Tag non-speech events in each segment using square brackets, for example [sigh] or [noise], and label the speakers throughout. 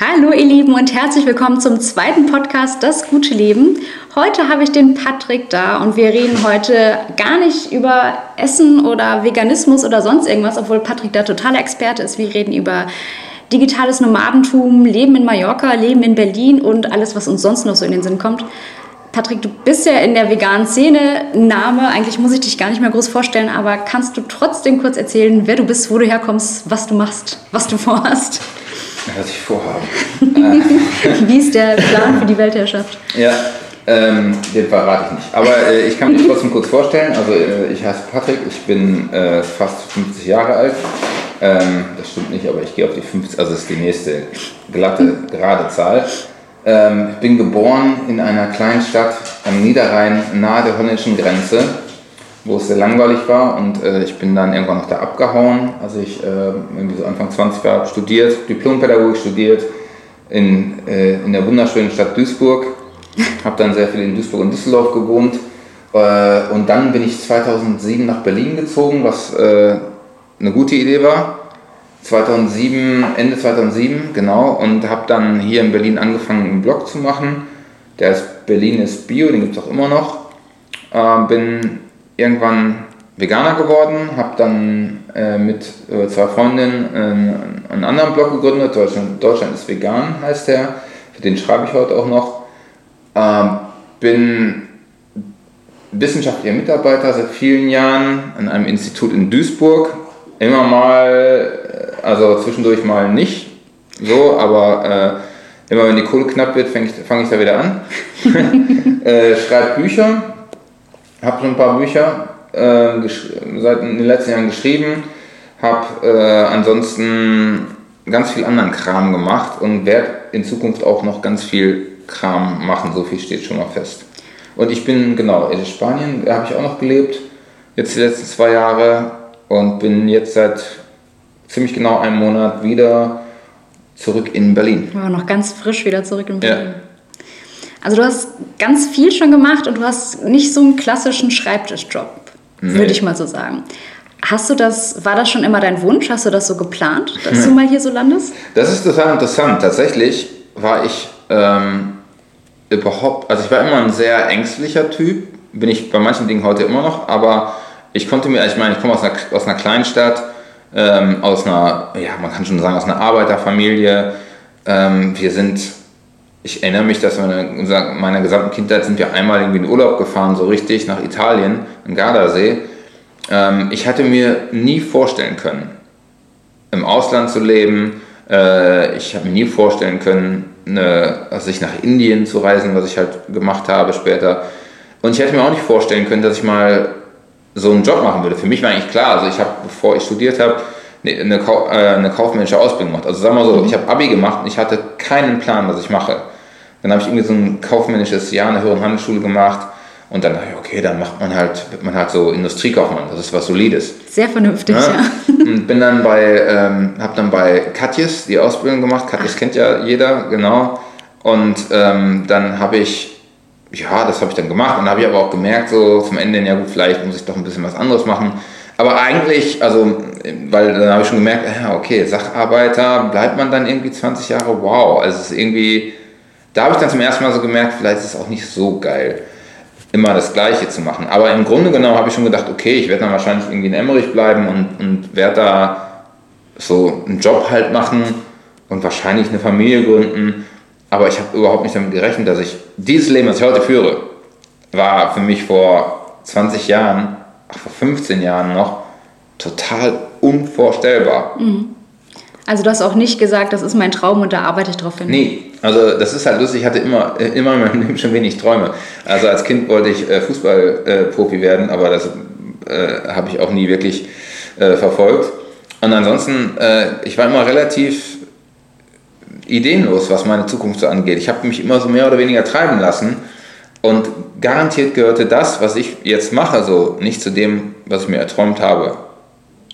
Speaker 1: Hallo ihr Lieben und herzlich willkommen zum zweiten Podcast Das gute Leben. Heute habe ich den Patrick da und wir reden heute gar nicht über Essen oder Veganismus oder sonst irgendwas, obwohl Patrick da totaler Experte ist. Wir reden über digitales Nomadentum, Leben in Mallorca, Leben in Berlin und alles, was uns sonst noch so in den Sinn kommt. Patrick, du bist ja in der veganen Szene Name. Eigentlich muss ich dich gar nicht mehr groß vorstellen, aber kannst du trotzdem kurz erzählen, wer du bist, wo du herkommst, was du machst, was du vorhast?
Speaker 2: Was ich vorhabe. [laughs]
Speaker 1: Wie ist der Plan für die Weltherrschaft?
Speaker 2: Ja, ähm, den verrate ich nicht. Aber äh, ich kann mich trotzdem kurz vorstellen. Also äh, ich heiße Patrick, ich bin äh, fast 50 Jahre alt. Ähm, das stimmt nicht, aber ich gehe auf die 50, also das ist die nächste glatte, gerade Zahl. Ähm, ich bin geboren in einer kleinen Stadt am Niederrhein nahe der holländischen Grenze wo es sehr langweilig war und äh, ich bin dann irgendwann noch da abgehauen. Also ich äh, irgendwie so Anfang 20 war, studiert, Diplompädagogik studiert in, äh, in der wunderschönen Stadt Duisburg. Habe dann sehr viel in Duisburg und Düsseldorf gewohnt. Äh, und dann bin ich 2007 nach Berlin gezogen, was äh, eine gute Idee war. 2007, Ende 2007, genau, und habe dann hier in Berlin angefangen, einen Blog zu machen. Der ist Berlin ist Bio, den gibt es auch immer noch. Äh, bin irgendwann Veganer geworden, habe dann äh, mit äh, zwei Freundinnen äh, einen anderen Blog gegründet, Deutschland, Deutschland ist vegan heißt der, für den schreibe ich heute auch noch. Ähm, bin wissenschaftlicher Mitarbeiter seit vielen Jahren an einem Institut in Duisburg. Immer mal, äh, also zwischendurch mal nicht so, aber äh, immer wenn die Kohle knapp wird, fange ich, fang ich da wieder an. [laughs] äh, schreibe Bücher habe schon ein paar Bücher äh, seit in den letzten Jahren geschrieben, habe äh, ansonsten ganz viel anderen Kram gemacht und werde in Zukunft auch noch ganz viel Kram machen, so viel steht schon mal fest. Und ich bin, genau, in Spanien, da habe ich auch noch gelebt, jetzt die letzten zwei Jahre und bin jetzt seit ziemlich genau einem Monat wieder zurück in Berlin.
Speaker 1: Aber noch ganz frisch wieder zurück in Berlin. Ja. Also du hast ganz viel schon gemacht und du hast nicht so einen klassischen Schreibtischjob, nee. würde ich mal so sagen. Hast du das, war das schon immer dein Wunsch? Hast du das so geplant, dass hm. du mal hier so landest?
Speaker 2: Das ist total interessant. Tatsächlich war ich ähm, überhaupt, also ich war immer ein sehr ängstlicher Typ, bin ich bei manchen Dingen heute immer noch, aber ich konnte mir, ich meine, ich komme aus einer, aus einer Kleinstadt, ähm, aus einer, ja, man kann schon sagen, aus einer Arbeiterfamilie. Ähm, wir sind ich erinnere mich, dass in meiner gesamten Kindheit sind wir einmal irgendwie in Urlaub gefahren, so richtig nach Italien, am Gardasee. Ähm, ich hatte mir nie vorstellen können, im Ausland zu leben. Äh, ich habe mir nie vorstellen können, eine, also ich nach Indien zu reisen, was ich halt gemacht habe später. Und ich hätte mir auch nicht vorstellen können, dass ich mal so einen Job machen würde. Für mich war eigentlich klar, also ich habe, bevor ich studiert habe, eine, eine, äh, eine kaufmännische Ausbildung gemacht. Also sagen wir so, mhm. ich habe Abi gemacht und ich hatte keinen Plan, was ich mache. Dann habe ich irgendwie so ein kaufmännisches Jahr in der höheren Handelsschule gemacht. Und dann dachte ich, okay, dann macht man halt, wird man halt so Industriekaufmann. Das ist was Solides.
Speaker 1: Sehr vernünftig, ja.
Speaker 2: ja. [laughs] Und bin dann bei, ähm, habe dann bei Katjes die Ausbildung gemacht. Katjes kennt ja jeder, genau. Und ähm, dann habe ich, ja, das habe ich dann gemacht. Und dann habe ich aber auch gemerkt, so zum Ende, ja gut, vielleicht muss ich doch ein bisschen was anderes machen. Aber eigentlich, also, weil dann habe ich schon gemerkt, ja, okay, Sacharbeiter, bleibt man dann irgendwie 20 Jahre, wow. Also es ist irgendwie da habe ich dann zum ersten Mal so gemerkt, vielleicht ist es auch nicht so geil, immer das Gleiche zu machen. Aber im Grunde genommen habe ich schon gedacht, okay, ich werde dann wahrscheinlich irgendwie in Emmerich bleiben und, und werde da so einen Job halt machen und wahrscheinlich eine Familie gründen. Aber ich habe überhaupt nicht damit gerechnet, dass ich dieses Leben, das ich heute führe, war für mich vor 20 Jahren, ach, vor 15 Jahren noch, total unvorstellbar. Mhm.
Speaker 1: Also du hast auch nicht gesagt, das ist mein Traum und da arbeite ich drauf hin.
Speaker 2: Nee, also das ist halt lustig, ich hatte immer, äh, immer in meinem [laughs] Leben schon wenig Träume. Also als Kind wollte ich äh, Fußballprofi werden, aber das äh, habe ich auch nie wirklich verfolgt. Und ansonsten, ich war immer relativ ideenlos, was meine Zukunft so angeht. Ich habe mich immer so mehr oder weniger treiben lassen und garantiert gehörte das, was ich jetzt mache, so nicht zu dem, was ich mir erträumt habe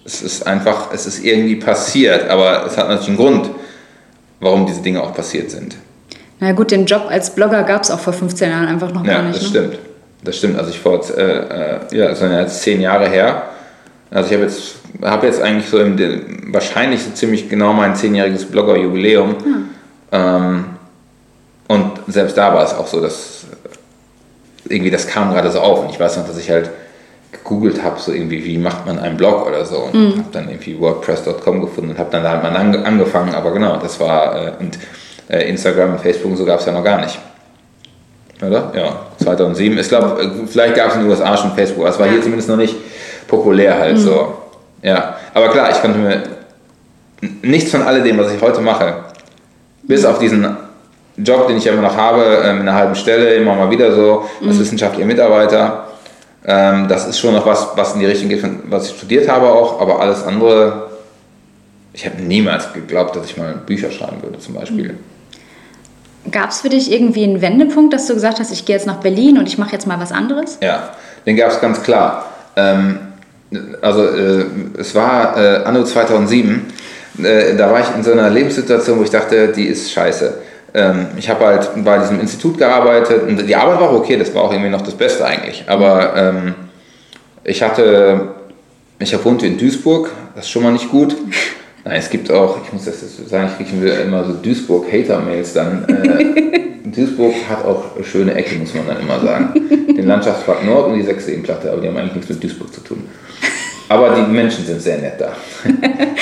Speaker 2: es ist einfach, es ist irgendwie passiert, aber es hat natürlich einen Grund, warum diese Dinge auch passiert sind.
Speaker 1: Na gut, den Job als Blogger gab es auch vor 15 Jahren einfach noch
Speaker 2: ja,
Speaker 1: gar nicht.
Speaker 2: Ja, das ne? stimmt. Das stimmt. Also ich vor, äh, äh, ja, das sind jetzt zehn Jahre her. Also ich habe jetzt, hab jetzt eigentlich so im, wahrscheinlich so ziemlich genau mein zehnjähriges Blogger-Jubiläum. Hm. Ähm, und selbst da war es auch so, dass irgendwie das kam gerade so auf. Und ich weiß noch, dass ich halt gegoogelt habe, so irgendwie, wie macht man einen Blog oder so. Und mhm. habe dann irgendwie WordPress.com gefunden und habe dann da halt mal angefangen. Aber genau, das war, äh, und äh, Instagram und Facebook und so gab es ja noch gar nicht. Oder? Ja, 2007. Ich glaube, vielleicht gab es in den USA schon Facebook, aber es war hier zumindest noch nicht populär halt mhm. so. Ja, aber klar, ich konnte mir nichts von alledem, was ich heute mache, bis auf diesen Job, den ich ja immer noch habe, äh, in einer halben Stelle, immer mal wieder so, als mhm. wissenschaftlicher Mitarbeiter. Ähm, das ist schon noch was, was in die Richtung geht, was ich studiert habe auch, aber alles andere, ich habe niemals geglaubt, dass ich mal Bücher schreiben würde zum Beispiel.
Speaker 1: Gab es für dich irgendwie einen Wendepunkt, dass du gesagt hast, ich gehe jetzt nach Berlin und ich mache jetzt mal was anderes?
Speaker 2: Ja, den gab es ganz klar. Ähm, also äh, es war äh, anno 2007, äh, da war ich in so einer Lebenssituation, wo ich dachte, die ist scheiße ich habe halt bei diesem Institut gearbeitet und die Arbeit war okay, das war auch irgendwie noch das Beste eigentlich. Aber ähm, ich hatte, ich habe wohnte in Duisburg, das ist schon mal nicht gut. Nein, es gibt auch, ich muss das sagen, ich kriege immer so Duisburg-Hater-Mails dann. Äh, [laughs] Duisburg hat auch schöne Ecken, muss man dann immer sagen. Den Landschaftspark Nord und die Sechseenplatte, aber die haben eigentlich nichts mit Duisburg zu tun. Aber die Menschen sind sehr nett da. [laughs]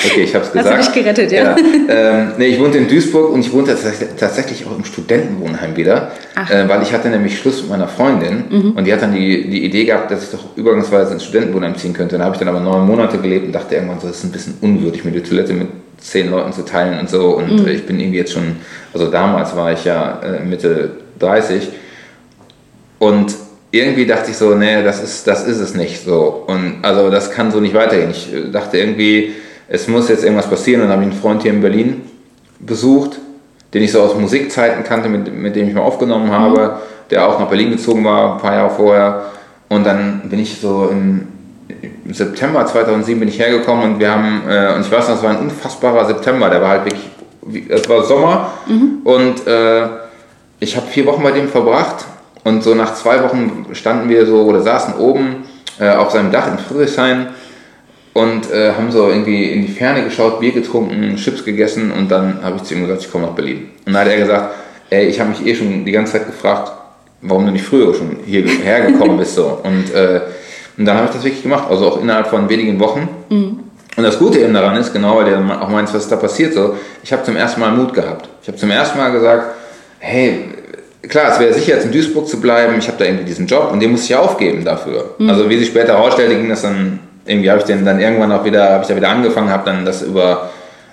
Speaker 2: Okay, ich habe es gesagt.
Speaker 1: Hast du dich gerettet, ja. ja. [laughs]
Speaker 2: Ähm, nee, ich wohnte in Duisburg und ich wohnte tatsächlich auch im Studentenwohnheim wieder, äh, weil ich hatte nämlich Schluss mit meiner Freundin mhm. und die hat dann die, die Idee gehabt, dass ich doch übergangsweise ins Studentenwohnheim ziehen könnte. Da habe ich dann aber neun Monate gelebt und dachte irgendwann so, das ist ein bisschen unwürdig, mir die Toilette mit zehn Leuten zu teilen und so. Und mhm. ich bin irgendwie jetzt schon, also damals war ich ja äh, Mitte 30 und irgendwie dachte ich so, nee, das ist, das ist es nicht so. Und also das kann so nicht weitergehen. Ich äh, dachte irgendwie, es muss jetzt irgendwas passieren. Und dann habe ich einen Freund hier in Berlin besucht, den ich so aus Musikzeiten kannte, mit, mit dem ich mal aufgenommen habe, mhm. der auch nach Berlin gezogen war, ein paar Jahre vorher. Und dann bin ich so im, im September 2007 bin ich hergekommen und wir haben, äh, und ich weiß noch, es war ein unfassbarer September, der war halt wirklich, es war Sommer mhm. und äh, ich habe vier Wochen bei dem verbracht und so nach zwei Wochen standen wir so oder saßen oben äh, auf seinem Dach in Friedrichshain und äh, haben so irgendwie in die Ferne geschaut, Bier getrunken, Chips gegessen und dann habe ich zu ihm gesagt, ich komme nach Berlin. Und dann hat er gesagt, ey, ich habe mich eh schon die ganze Zeit gefragt, warum du nicht früher schon hierher gekommen bist. So. [laughs] Und, äh, und dann habe ich das wirklich gemacht, also auch innerhalb von wenigen Wochen. Mhm. Und das Gute eben daran ist, genau weil der auch meint, was da passiert, so, ich habe zum ersten Mal Mut gehabt. Ich habe zum ersten Mal gesagt, hey, klar, es wäre sicher, jetzt in Duisburg zu bleiben. Ich habe da irgendwie diesen Job und den muss ich aufgeben dafür. Mhm. Also wie sich später herausstellte, ging das dann, irgendwie habe ich den dann irgendwann auch wieder, habe ich da wieder angefangen, habe dann das über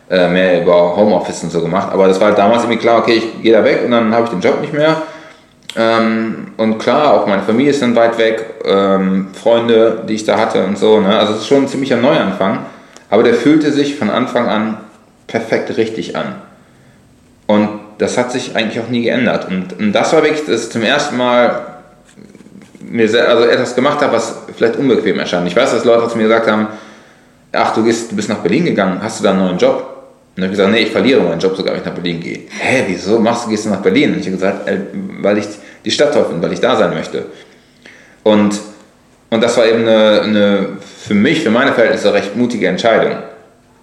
Speaker 2: äh, mehr über Homeoffice und so gemacht. Aber das war halt damals irgendwie klar, okay, ich gehe da weg und dann habe ich den Job nicht mehr. Ähm, und klar, auch meine Familie ist dann weit weg, ähm, Freunde, die ich da hatte und so. Ne? Also es ist schon ein ziemlicher Neuanfang. Aber der fühlte sich von Anfang an perfekt richtig an. Das hat sich eigentlich auch nie geändert. Und, und das war wirklich das zum ersten Mal mir sehr, also etwas gemacht habe, was vielleicht unbequem erscheint. Ich weiß, dass Leute zu mir gesagt haben, ach, du, gehst, du bist nach Berlin gegangen, hast du da einen neuen Job? Und dann habe ich gesagt, nee, ich verliere meinen Job sogar, wenn ich nach Berlin gehe. Hä, wieso machst du, gehst du nach Berlin? Und ich habe gesagt, äh, weil ich die Stadt toll finde, weil ich da sein möchte. Und, und das war eben eine, eine, für mich, für meine Verhältnisse, recht mutige Entscheidung.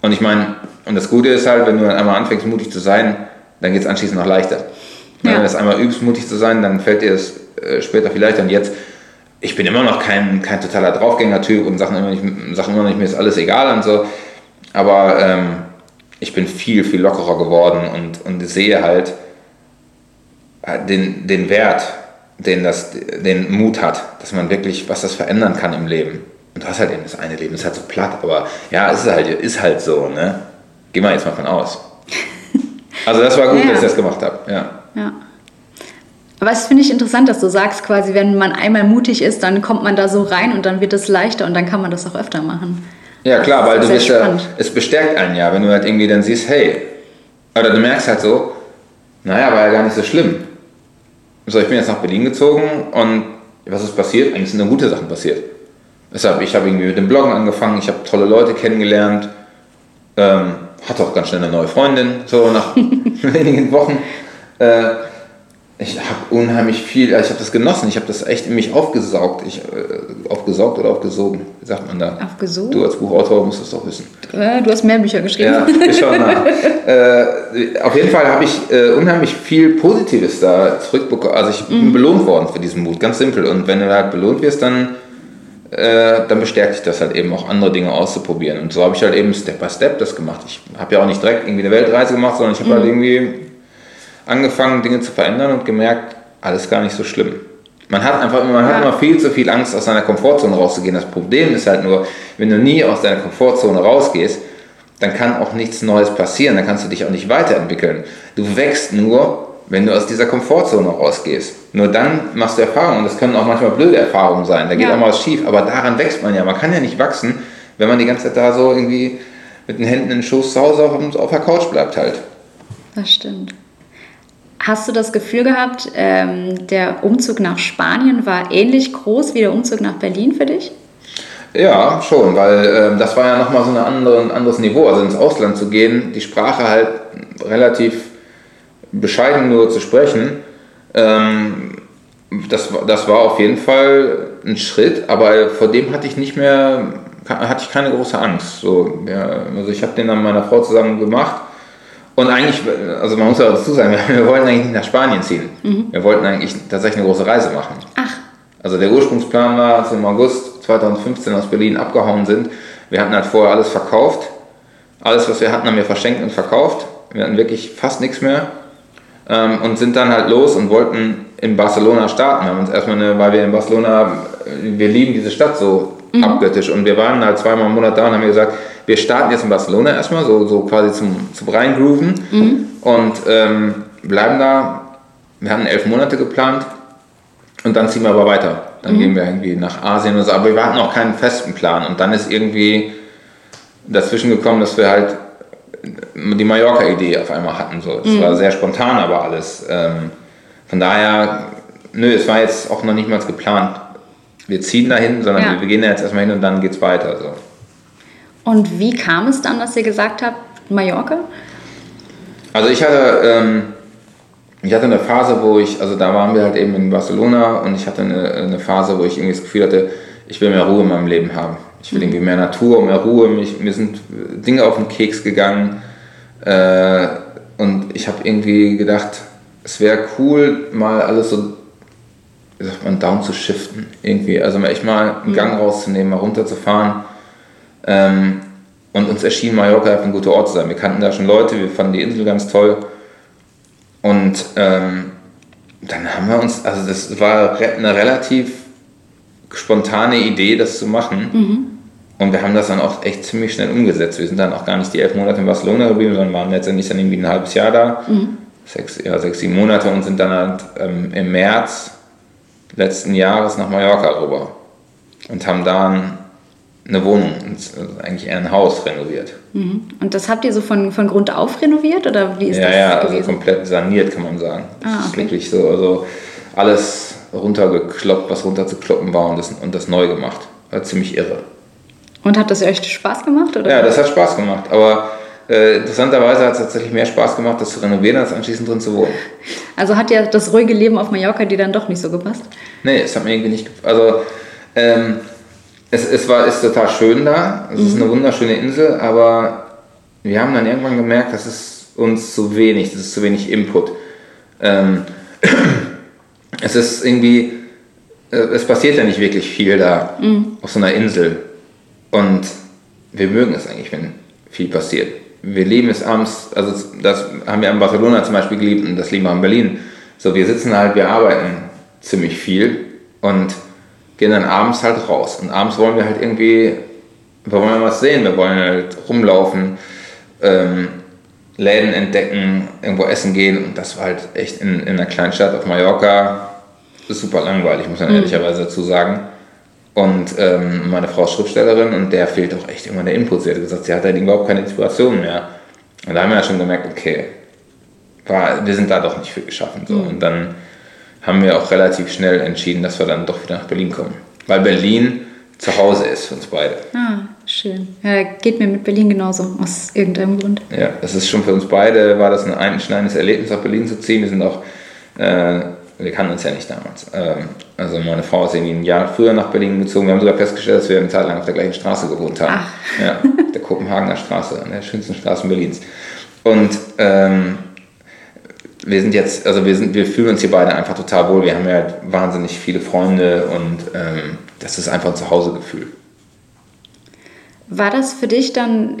Speaker 2: Und ich meine, und das Gute ist halt, wenn du dann einmal anfängst, mutig zu sein, dann geht es anschließend noch leichter. Ja. Wenn du das einmal übst, mutig zu sein, dann fällt dir es äh, später viel leichter. Und jetzt, ich bin immer noch kein, kein totaler Draufgänger-Typ und Sachen immer, nicht, Sachen immer nicht, mir ist alles egal und so. Aber ähm, ich bin viel, viel lockerer geworden und, und sehe halt äh, den, den Wert, den, das, den Mut hat, dass man wirklich, was das verändern kann im Leben. Und du hast halt eben das eine Leben, das ist halt so platt, aber ja, es ist halt, ist halt so, ne? Geh mal jetzt mal von aus. Also das war gut, ja, dass ich das gemacht habe. Ja.
Speaker 1: ja. Aber es finde ich interessant, dass du sagst, quasi, wenn man einmal mutig ist, dann kommt man da so rein und dann wird es leichter und dann kann man das auch öfter machen.
Speaker 2: Ja, klar, weil du bist ja, es bestärkt einen ja, wenn du halt irgendwie dann siehst, hey, oder du merkst halt so, naja, war ja gar nicht so schlimm. So, ich bin jetzt nach Berlin gezogen und was ist passiert? Eigentlich sind nur gute Sachen passiert. Deshalb, ich habe irgendwie mit dem Bloggen angefangen, ich habe tolle Leute kennengelernt, ähm, hatte auch ganz schnell eine neue Freundin, so nach [laughs] wenigen Wochen. Äh, ich habe unheimlich viel, also ich habe das genossen, ich habe das echt in mich aufgesaugt. Ich, äh, aufgesaugt oder aufgesogen, wie sagt man da?
Speaker 1: Aufgesogen?
Speaker 2: Du als Buchautor musst das doch wissen.
Speaker 1: Äh, du hast mehr Bücher geschrieben.
Speaker 2: Ja, ich schau nach. [laughs] äh, auf jeden Fall habe ich äh, unheimlich viel Positives da zurückbekommen. Also ich bin mhm. belohnt worden für diesen Mut, ganz simpel. Und wenn du halt belohnt wirst, dann, äh, dann bestärkt dich das halt eben auch andere Dinge auszuprobieren. Und so habe ich halt eben Step by Step das gemacht. Ich habe ja auch nicht direkt irgendwie eine Weltreise gemacht, sondern ich habe halt mhm. halt irgendwie angefangen, Dinge zu verändern und gemerkt, alles gar nicht so schlimm. Man hat einfach man ja. hat immer viel zu viel Angst, aus seiner Komfortzone rauszugehen. Das Problem ist halt nur, wenn du nie aus deiner Komfortzone rausgehst, dann kann auch nichts Neues passieren, dann kannst du dich auch nicht weiterentwickeln. Du wächst nur, wenn du aus dieser Komfortzone rausgehst. Nur dann machst du Erfahrungen und das können auch manchmal blöde Erfahrungen sein, da geht ja. auch mal was schief, aber daran wächst man ja. Man kann ja nicht wachsen, wenn man die ganze Zeit da so irgendwie mit den Händen in den Schoß zu Hause auf, auf der Couch bleibt halt.
Speaker 1: Das stimmt. Hast du das Gefühl gehabt, ähm, der Umzug nach Spanien war ähnlich groß wie der Umzug nach Berlin für dich?
Speaker 2: Ja, schon, weil ähm, das war ja nochmal so eine andere, ein anderes Niveau. Also ins Ausland zu gehen, die Sprache halt relativ bescheiden nur zu sprechen, ähm, das, das war auf jeden Fall ein Schritt, aber vor dem hatte ich nicht mehr, hatte ich keine große Angst. So, ja, also ich habe den dann mit meiner Frau zusammen gemacht und eigentlich, also man muss ja dazu sagen, [laughs] wir, wollten eigentlich nicht nach Spanien ziehen. Mhm. Wir wollten eigentlich tatsächlich eine große Reise machen.
Speaker 1: Ach.
Speaker 2: Also der Ursprungsplan war, als wir im August 2015 aus Berlin abgehauen sind, wir hatten halt vorher alles verkauft. Alles, was wir hatten, haben wir verschenkt und verkauft. Wir hatten wirklich fast nichts mehr. Ähm, und sind dann halt los und wollten in Barcelona starten. Wir haben uns erstmal eine, weil wir in Barcelona, wir lieben diese Stadt so mhm. abgöttisch. Und wir waren halt zweimal im Monat da und haben gesagt, wir starten jetzt in Barcelona erstmal, so, so quasi zum, zum Reingrooven mhm. und ähm, bleiben da. Wir hatten elf Monate geplant und dann ziehen wir aber weiter. Dann mhm. gehen wir irgendwie nach Asien oder so. Aber wir hatten auch keinen festen Plan. Und dann ist irgendwie dazwischen gekommen, dass wir halt die Mallorca-Idee auf einmal hatten. So. Es mhm. war sehr spontan, aber alles. Ähm, von daher, nö, es war jetzt auch noch nicht mal geplant. Wir ziehen dahin, sondern ja. wir, wir gehen da jetzt erstmal hin und dann geht's weiter. So.
Speaker 1: Und wie kam es dann, dass ihr gesagt habt, Mallorca?
Speaker 2: Also ich hatte, ähm, ich hatte eine Phase, wo ich, also da waren wir halt eben in Barcelona und ich hatte eine, eine Phase, wo ich irgendwie das Gefühl hatte, ich will mehr Ruhe in meinem Leben haben. Ich will irgendwie mehr Natur, mehr Ruhe. Mich, mir sind Dinge auf den Keks gegangen. Äh, und ich habe irgendwie gedacht, es wäre cool, mal alles so, wie sagt man, down zu shiften. Irgendwie. Also echt mal einen mhm. Gang rauszunehmen, mal runterzufahren ähm, und uns erschien Mallorca ein guter Ort zu sein. Wir kannten da schon Leute, wir fanden die Insel ganz toll. Und ähm, dann haben wir uns, also das war eine relativ spontane Idee, das zu machen. Mhm. Und wir haben das dann auch echt ziemlich schnell umgesetzt. Wir sind dann auch gar nicht die elf Monate in Barcelona geblieben, sondern waren letztendlich dann irgendwie ein halbes Jahr da. Mhm. Sechs, ja, sechs, sieben Monate und sind dann halt, ähm, im März letzten Jahres nach Mallorca rüber. Und haben da eine Wohnung, also eigentlich eher ein Haus renoviert.
Speaker 1: Mhm. Und das habt ihr so von, von Grund auf renoviert oder wie ist
Speaker 2: ja,
Speaker 1: das?
Speaker 2: Ja, also komplett saniert kann man sagen. Das ah, okay. ist wirklich so, also alles runtergekloppt, was runterzukloppen war und das, und das neu gemacht. War ziemlich irre.
Speaker 1: Und hat das euch Spaß gemacht? Oder?
Speaker 2: Ja, das hat Spaß gemacht, aber äh, interessanterweise hat es tatsächlich mehr Spaß gemacht, das zu renovieren, als anschließend drin zu wohnen.
Speaker 1: Also hat ja das ruhige Leben auf Mallorca dir dann doch nicht so gepasst?
Speaker 2: Nee, es hat mir irgendwie nicht gepasst. Also, ähm, es, es war, ist total schön da. Es mhm. ist eine wunderschöne Insel, aber wir haben dann irgendwann gemerkt, das ist uns zu wenig, das ist zu wenig Input. Ähm, [clears throat] es ist irgendwie, äh, es passiert ja nicht wirklich viel da mhm. auf so einer Insel. Und wir mögen es eigentlich, wenn viel passiert. Wir lieben es abends, also das haben wir in Barcelona zum Beispiel geliebt und das lieben wir in Berlin. So, wir sitzen halt, wir arbeiten ziemlich viel und gehen dann abends halt raus. Und abends wollen wir halt irgendwie, wir wollen was sehen, wir wollen halt rumlaufen, ähm, Läden entdecken, irgendwo essen gehen. Und das war halt echt in, in einer kleinen Stadt auf Mallorca super langweilig, muss man mhm. ehrlicherweise dazu sagen. Und ähm, meine Frau ist Schriftstellerin und der fehlt auch echt immer der Input. Sie hat gesagt, sie hat halt überhaupt keine Inspiration mehr. Und da haben wir ja schon gemerkt, okay, war, wir sind da doch nicht für geschaffen. So. Mhm. Und dann haben wir auch relativ schnell entschieden, dass wir dann doch wieder nach Berlin kommen. Weil Berlin zu Hause ist für uns beide.
Speaker 1: Ah, schön. Ja, geht mir mit Berlin genauso, aus irgendeinem Grund.
Speaker 2: Ja, das ist schon für uns beide, war das ein einschneidendes Erlebnis, nach Berlin zu ziehen. Wir sind auch Äh, wir kannten uns ja nicht damals. Ähm, also meine Frau ist irgendwie ein Jahr früher nach Berlin gezogen. Wir haben sogar festgestellt, dass wir eine Zeit lang auf der gleichen Straße gewohnt haben. Ach. Ja, der Kopenhagener Straße, an der schönsten Straße Berlins. Und ähm, wir sind jetzt, also wir, sind, wir fühlen uns hier beide einfach total wohl. Wir haben ja wahnsinnig viele Freunde und ähm, das ist einfach ein Zuhausegefühl.
Speaker 1: War das für dich dann,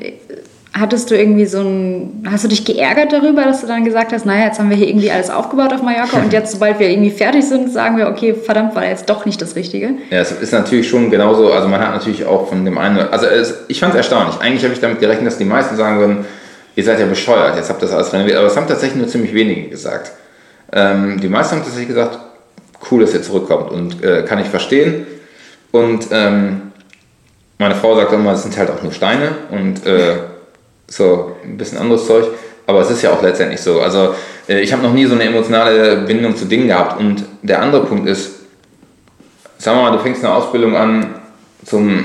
Speaker 1: hattest du irgendwie so ein, hast du dich geärgert darüber, dass du dann gesagt hast, naja, jetzt haben wir hier irgendwie alles aufgebaut auf Mallorca und [laughs] jetzt, sobald wir irgendwie fertig sind, sagen wir, okay, verdammt, war jetzt doch nicht das Richtige?
Speaker 2: Ja, es ist natürlich schon genauso, also man hat natürlich auch von dem einen, also es, ich fand es erstaunlich. Eigentlich habe ich damit gerechnet, dass die meisten sagen würden, ihr seid ja bescheuert, jetzt habt ihr das alles renoviert. Aber es haben tatsächlich nur ziemlich wenige gesagt. Ähm, die meisten haben tatsächlich gesagt, cool, dass ihr zurückkommt und äh, kann ich verstehen. Und ähm, meine Frau sagt immer, es sind halt auch nur Steine und äh, so ein bisschen anderes Zeug. Aber es ist ja auch letztendlich so. Also äh, ich habe noch nie so eine emotionale Bindung zu Dingen gehabt. Und der andere Punkt ist, sagen wir mal, du fängst eine Ausbildung an zum,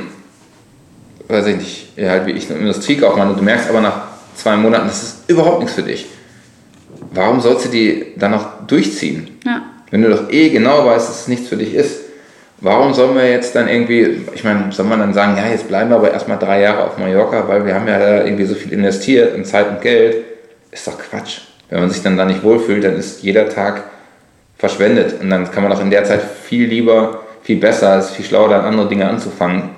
Speaker 2: weiß ich nicht, halt wie ich, eine Industriekaufmann und du merkst aber nach zwei Monaten, das ist überhaupt nichts für dich. Warum sollst du die dann noch durchziehen? Ja. Wenn du doch eh genau weißt, dass es nichts für dich ist. Warum sollen wir jetzt dann irgendwie, ich meine, soll man dann sagen, ja, jetzt bleiben wir aber erstmal drei Jahre auf Mallorca, weil wir haben ja da irgendwie so viel investiert in Zeit und Geld. Ist doch Quatsch. Wenn man sich dann da nicht wohlfühlt, dann ist jeder Tag verschwendet. Und dann kann man auch in der Zeit viel lieber, viel besser, ist viel schlauer, dann andere Dinge anzufangen,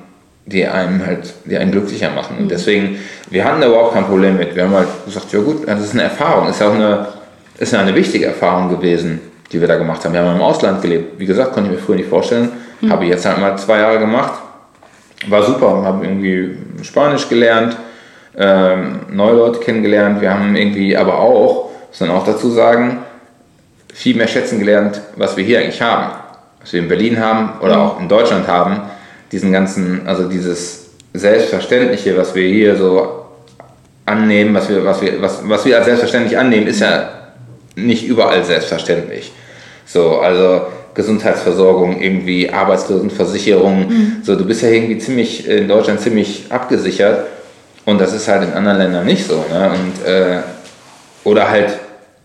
Speaker 2: die einem halt, die einen glücklicher machen. Und mhm. deswegen, wir hatten da überhaupt kein Problem mit. Wir haben halt gesagt, ja gut, das ist eine Erfahrung, ist ja auch eine, ist ja eine wichtige Erfahrung gewesen, die wir da gemacht haben. Wir haben im Ausland gelebt. Wie gesagt, konnte ich mir früher nicht vorstellen. Mhm. Habe ich jetzt halt mal zwei Jahre gemacht. War super, habe irgendwie Spanisch gelernt, ähm, neue Leute kennengelernt. Wir haben irgendwie aber auch, muss man auch dazu sagen, viel mehr schätzen gelernt, was wir hier eigentlich haben. Was wir in Berlin haben oder mhm. auch in Deutschland haben diesen ganzen, also dieses Selbstverständliche, was wir hier so annehmen, was wir, was wir, was, was wir als selbstverständlich annehmen, ist ja nicht überall selbstverständlich. So, also Gesundheitsversorgung, irgendwie Arbeitslosenversicherung, mhm. so, du bist ja irgendwie ziemlich in Deutschland ziemlich abgesichert und das ist halt in anderen Ländern nicht so. Ne? Und, äh, oder halt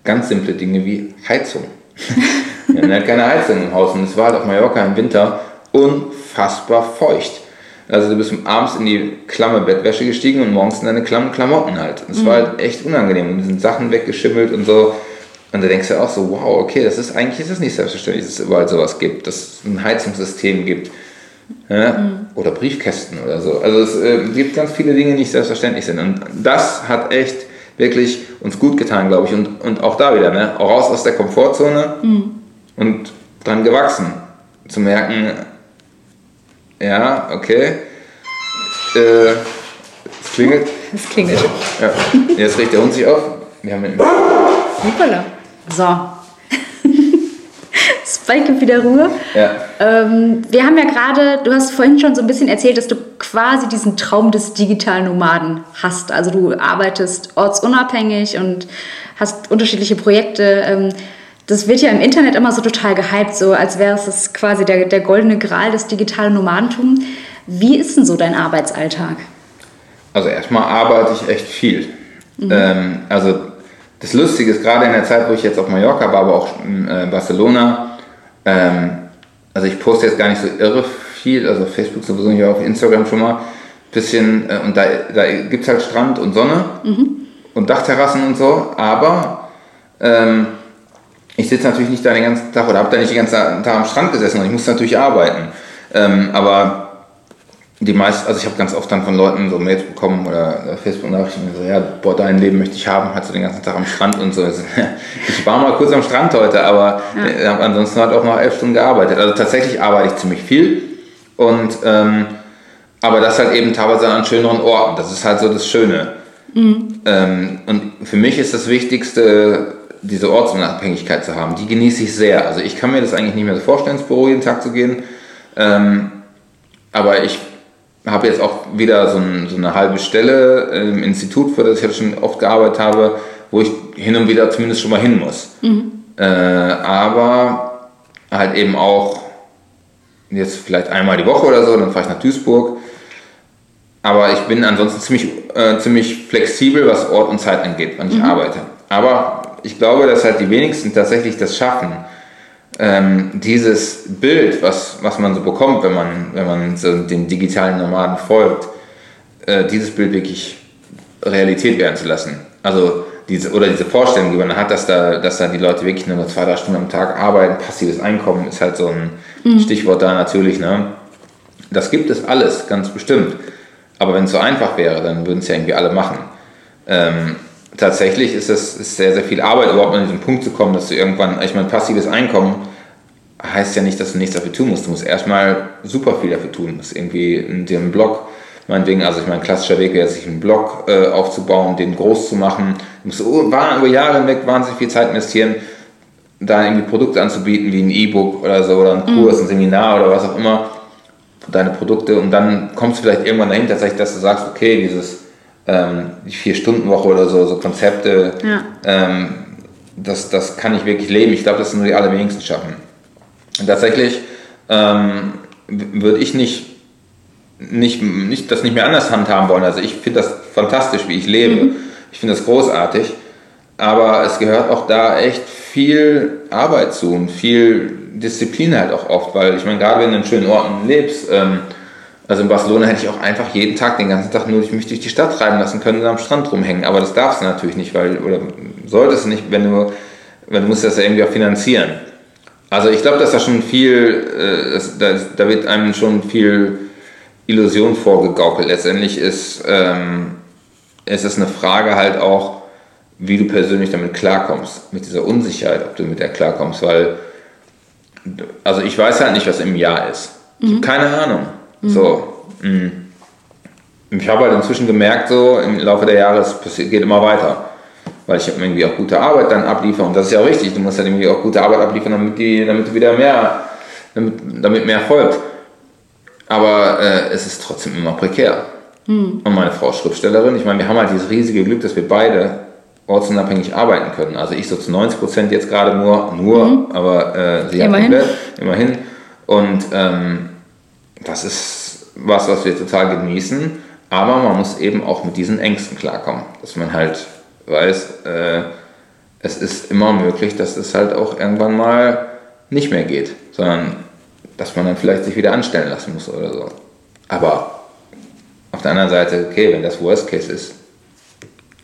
Speaker 2: ganz simple Dinge wie Heizung. [laughs] wir haben halt keine Heizung im Haus und es war halt auf Mallorca im Winter unfassbar feucht. Also du bist abends in die klamme Bettwäsche gestiegen und morgens in deine klammen Klamotten halt. Es mhm. war halt echt unangenehm und sind Sachen weggeschimmelt und so. Und da denkst du auch so, wow, okay, das ist eigentlich ist es nicht selbstverständlich, dass es überall sowas gibt, dass es ein Heizungssystem gibt. Ja? Mhm. Oder Briefkästen oder so. Also es äh, gibt ganz viele Dinge, die nicht selbstverständlich sind. Und das hat echt wirklich uns gut getan, glaube ich. Und, und auch da wieder, ne? auch raus aus der Komfortzone mhm. und dran gewachsen. Zu merken, ja, okay. Äh, es klingelt.
Speaker 1: Es klingelt.
Speaker 2: Ja. Jetzt regt der Hund sich auf. Wir haben ihn.
Speaker 1: Hoppala. So. [laughs] Spike wieder Ruhe. Ja. Ähm, wir haben ja gerade, du hast vorhin schon so ein bisschen erzählt, dass du quasi diesen Traum des digitalen Nomaden hast. Also du arbeitest ortsunabhängig und hast unterschiedliche Projekte. Ähm, das wird ja im Internet immer so total gehypt, so als wäre es quasi der, der goldene Gral des digitalen Nomadentums. Wie ist denn so dein Arbeitsalltag?
Speaker 2: Also erstmal arbeite ich echt viel. Mhm. Ähm, also das Lustige ist, gerade in der Zeit, wo ich jetzt auf Mallorca war, aber auch in äh, Barcelona, ähm, also ich poste jetzt gar nicht so irre viel, also Facebook sowieso nicht, auf Instagram schon mal, bisschen, äh, und da, da gibt es halt Strand und Sonne mhm. und Dachterrassen und so, aber ähm, ich sitze natürlich nicht da den ganzen Tag oder habe da nicht den ganzen Tag am Strand gesessen und ich muss natürlich arbeiten. Ähm, aber die meisten, also ich habe ganz oft dann von Leuten so Mails bekommen oder Facebook-Nachrichten, so, ja, boah, dein Leben möchte ich haben, hast du den ganzen Tag am Strand und so. Also, [laughs] ich war mal kurz am Strand heute, aber ja. habe ansonsten halt auch noch elf Stunden gearbeitet. Also tatsächlich arbeite ich ziemlich viel und ähm, aber das halt eben teilweise an schöneren Orten. Das ist halt so das Schöne. Mhm. Ähm, und für mich ist das Wichtigste, diese Ortsunabhängigkeit zu haben, die genieße ich sehr. Also ich kann mir das eigentlich nicht mehr so vorstellen, ins Büro jeden Tag zu gehen. Ähm, aber ich habe jetzt auch wieder so, ein, so, eine halbe Stelle im Institut, für das ich jetzt schon oft gearbeitet habe, wo ich hin und wieder zumindest schon mal hin muss. Mhm. Äh, aber halt eben auch jetzt vielleicht einmal die Woche oder so, dann fahre ich nach Duisburg. Aber ich bin ansonsten ziemlich, äh, ziemlich flexibel, was Ort und Zeit angeht, wann ich mhm. arbeite. Aber ich glaube, dass halt die wenigsten tatsächlich das schaffen, ähm, dieses Bild, was, was man so bekommt, wenn man, wenn man so den digitalen Nomaden folgt, äh, dieses Bild wirklich Realität werden zu lassen. Also diese, oder diese Vorstellung, die man hat, dass da, dass da die Leute wirklich nur noch zwei, drei Stunden am Tag arbeiten, passives Einkommen ist halt so ein mhm. Stichwort da natürlich. Ne? Das gibt es alles, ganz bestimmt. Aber wenn es so einfach wäre, dann würden es ja irgendwie alle machen. Ähm, tatsächlich ist es ist sehr, sehr viel Arbeit, überhaupt an diesen Punkt zu kommen, dass du irgendwann, ich meine, passives Einkommen heißt ja nicht, dass du nichts dafür tun musst. Du musst erstmal super viel dafür tun. Du musst irgendwie in dem Blog meinetwegen, also ich meine, klassischer Weg wäre, sich einen Blog äh, aufzubauen, den groß zu machen. Du musst über Jahre hinweg wahnsinnig viel Zeit investieren, da irgendwie Produkte anzubieten, wie ein E-Book oder so, oder ein Kurs, mhm. ein Seminar oder was auch immer, deine Produkte. Und dann kommst du vielleicht irgendwann dahin, tatsächlich, dass du sagst, okay, dieses ähm, die Vier-Stunden-Woche oder so, so Konzepte, ja. ähm, das, das kann ich wirklich leben. Ich glaube, das sind nur die allerwenigsten schaffen. Und tatsächlich ähm, würde ich nicht nicht, nicht, das nicht mehr anders handhaben wollen. Also ich finde das fantastisch, wie ich lebe. Mhm. Ich finde das großartig. Aber es gehört auch da echt viel Arbeit zu und viel Disziplin halt auch oft, weil ich meine, gerade wenn du in schönen Orten lebst, ähm, also in Barcelona hätte ich auch einfach jeden Tag, den ganzen Tag nur mich durch die Stadt treiben lassen können und am Strand rumhängen. Aber das darfst du natürlich nicht, weil, oder solltest du nicht, wenn du, wenn du musst das ja irgendwie auch finanzieren. Also ich glaube, dass da schon viel, äh, das, da, da wird einem schon viel Illusion vorgegaukelt. Letztendlich ist, ähm, ist es eine Frage halt auch, wie du persönlich damit klarkommst, mit dieser Unsicherheit, ob du mit der klarkommst, weil, also ich weiß halt nicht, was im Jahr ist. Ich habe mhm. keine Ahnung. Mhm. So, mh. Mm. Ich habe halt inzwischen gemerkt, so im Laufe der Jahre, es geht immer weiter. Weil ich irgendwie auch gute Arbeit dann abliefere. Und das ist ja auch richtig. Du musst halt irgendwie auch gute Arbeit abliefern, damit, die, damit du wieder mehr, damit, damit mehr folgt. Aber äh, es ist trotzdem immer prekär. Mhm. Und meine Frau ist Schriftstellerin. Ich meine, wir haben halt dieses riesige Glück, dass wir beide ortsunabhängig arbeiten können. Also ich so zu 90 Prozent jetzt gerade nur, nur, mhm. aber äh, sie immerhin. hat komplett, immerhin. Und ähm, das ist was, was wir total genießen. Aber man muss eben auch mit diesen Ängsten klarkommen. Dass man halt weiß, äh, es ist immer möglich, dass es halt auch irgendwann mal nicht mehr geht. Sondern dass man dann vielleicht sich wieder anstellen lassen muss oder so. Aber auf der anderen Seite, okay, wenn das Worst Case ist,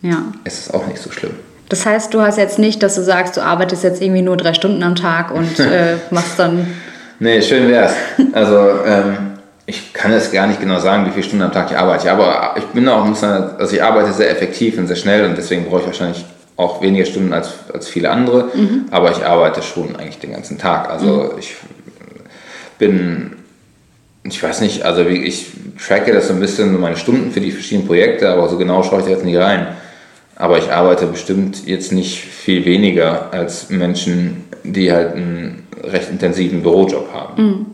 Speaker 2: ja. ist es auch nicht so schlimm.
Speaker 1: Das heißt, du hast jetzt nicht, dass du sagst, du arbeitest jetzt irgendwie nur drei Stunden am Tag und [laughs] äh, machst dann.
Speaker 2: Nee, schön wär's. Also, ähm, ich kann es gar nicht genau sagen, wie viele Stunden am Tag ich arbeite. Aber ich bin auch, also ich arbeite sehr effektiv und sehr schnell und deswegen brauche ich wahrscheinlich auch weniger Stunden als, als viele andere. Mhm. Aber ich arbeite schon eigentlich den ganzen Tag. Also, mhm. ich bin, ich weiß nicht, also ich tracke das so ein bisschen, meine Stunden für die verschiedenen Projekte, aber so genau schaue ich da jetzt nicht rein. Aber ich arbeite bestimmt jetzt nicht viel weniger als Menschen, die halt einen recht intensiven Bürojob haben. Mhm.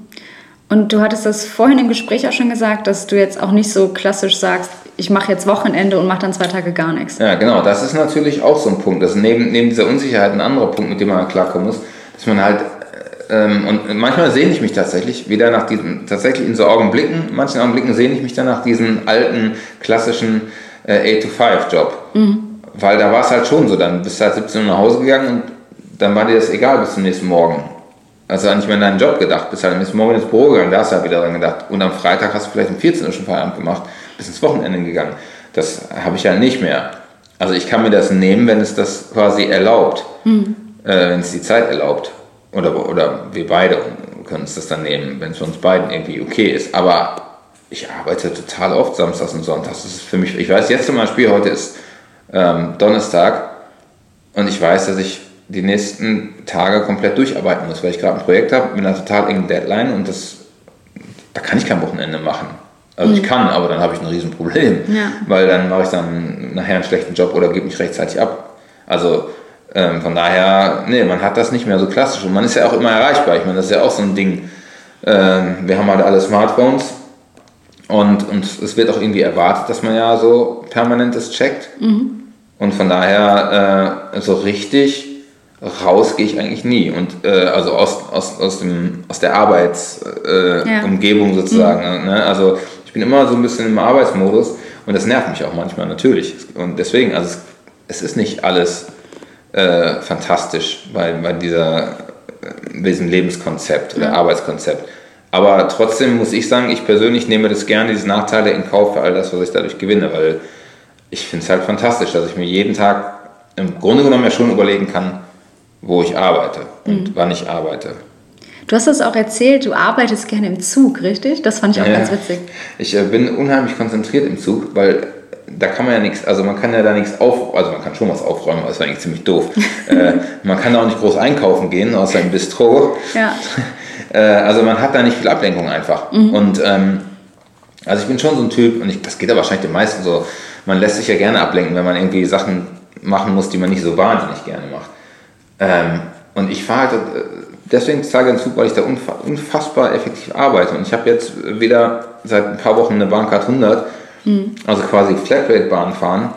Speaker 1: Und du hattest das vorhin im Gespräch auch schon gesagt, dass du jetzt auch nicht so klassisch sagst, ich mache jetzt Wochenende und mache dann zwei Tage gar nichts.
Speaker 2: Ja, genau, das ist natürlich auch so ein Punkt. Das ist neben, neben dieser Unsicherheit ein anderer Punkt, mit dem man klarkommen muss, dass man halt ähm, und manchmal sehne ich mich tatsächlich wieder nach diesen, tatsächlich in so Augenblicken, manchen Augenblicken sehne ich mich dann nach diesem alten, klassischen äh, 8-to-5-Job. Mhm. Weil da war es halt schon so, dann bist du halt 17 Uhr nach Hause gegangen und dann war dir das egal bis zum nächsten Morgen. Also nicht mehr an deinen Job gedacht, bist halt am nächsten Morgen ins Büro gegangen, da hast du halt wieder dran gedacht. Und am Freitag hast du vielleicht um 14 Uhr schon Feierabend gemacht, bis ins Wochenende gegangen. Das habe ich ja nicht mehr. Also ich kann mir das nehmen, wenn es das quasi erlaubt, mhm. äh, wenn es die Zeit erlaubt oder, oder wir beide können uns das dann nehmen, wenn es für uns beiden irgendwie okay ist. Aber ich arbeite total oft samstags und sonntags. Das ist für mich, ich weiß jetzt zum Beispiel, heute ist ähm, Donnerstag und ich weiß, dass ich die nächsten Tage komplett durcharbeiten muss, weil ich gerade ein Projekt habe mit einer total engen Deadline und das, da kann ich kein Wochenende machen. Also mhm. ich kann, aber dann habe ich ein Riesenproblem, [laughs] ja. weil dann mache ich dann nachher einen schlechten Job oder gebe mich rechtzeitig ab. Also ähm, von daher, nee, man hat das nicht mehr so klassisch und man ist ja auch immer erreichbar. Ich meine, das ist ja auch so ein Ding. Ähm, wir haben halt alle Smartphones und, und es wird auch irgendwie erwartet, dass man ja so permanent das checkt. Mhm. Und von daher, äh, so richtig raus gehe ich eigentlich nie. Und äh, also aus, aus, aus, dem, aus der Arbeitsumgebung äh, ja. sozusagen. Mhm. Ne? Also ich bin immer so ein bisschen im Arbeitsmodus und das nervt mich auch manchmal natürlich. Und deswegen, also es, es ist nicht alles äh, fantastisch bei, bei dieser, diesem Lebenskonzept oder ja. Arbeitskonzept. Aber trotzdem muss ich sagen, ich persönlich nehme das gerne, diese Nachteile in Kauf für all das, was ich dadurch gewinne, weil ich finde es halt fantastisch, dass ich mir jeden Tag im Grunde genommen ja schon überlegen kann, wo ich arbeite und mhm. wann ich arbeite.
Speaker 1: Du hast das auch erzählt, du arbeitest gerne im Zug, richtig? Das fand ich auch ja, ganz witzig.
Speaker 2: Ich äh, bin unheimlich konzentriert im Zug, weil da kann man ja nichts, also man kann ja da nichts auf, also man kann schon was aufräumen, aber das ist eigentlich ziemlich doof. [laughs] äh, man kann da auch nicht groß einkaufen gehen, außer im Bistro. Ja. [laughs] äh, also man hat da nicht viel Ablenkung einfach. Mhm. Und ähm, also ich bin schon so ein Typ, und ich, das geht ja wahrscheinlich den meisten so, man lässt sich ja gerne ablenken, wenn man irgendwie Sachen machen muss, die man nicht so wahnsinnig gerne macht. Ähm, und ich fahre halt äh, deswegen sage ich Zug, weil ich da unfassbar effektiv arbeite. Und ich habe jetzt wieder seit ein paar Wochen eine Bahncard 100, mhm. also quasi Flatrate-Bahn fahren.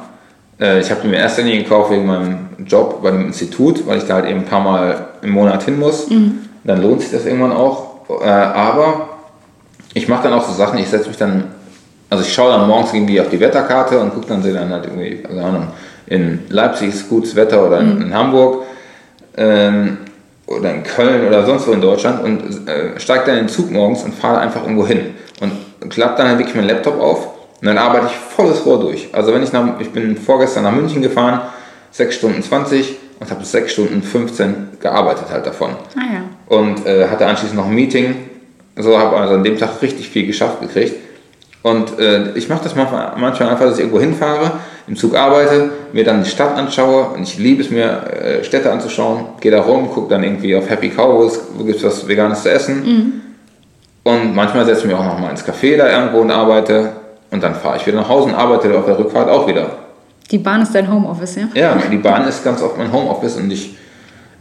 Speaker 2: Äh, ich habe die mir erst Linie gekauft wegen meinem Job beim Institut, weil ich da halt eben ein paar Mal im Monat hin muss. Mhm. Dann lohnt sich das irgendwann auch. Äh, aber ich mache dann auch so Sachen, ich setze mich dann, also ich schaue dann morgens irgendwie auf die Wetterkarte und gucke dann, sehe dann halt irgendwie, keine Ahnung, in Leipzig ist gutes Wetter oder in, mhm. in Hamburg. Ähm, oder in Köln oder sonst wo in Deutschland und äh, steige dann in den Zug morgens und fahre einfach irgendwo hin und klappe dann halt wirklich meinen Laptop auf und dann arbeite ich volles Rohr durch. Also wenn ich nach, ich bin vorgestern nach München gefahren, 6 Stunden 20 und habe 6 Stunden 15 gearbeitet halt davon. Ah, ja. Und äh, hatte anschließend noch ein Meeting, so habe also an dem Tag richtig viel geschafft gekriegt. Und äh, ich mache das manchmal, manchmal einfach, dass ich irgendwo hinfahre, im Zug arbeite, mir dann die Stadt anschaue und ich liebe es mir, äh, Städte anzuschauen, gehe da rum, gucke dann irgendwie auf Happy Cow, wo gibt es was Veganes zu essen. Mhm. Und manchmal setze ich mich auch noch mal ins Café da irgendwo und arbeite und dann fahre ich wieder nach Hause und arbeite auf der Rückfahrt auch wieder.
Speaker 1: Die Bahn ist dein Homeoffice, ja?
Speaker 2: Ja, die Bahn ist ganz oft mein Homeoffice und ich,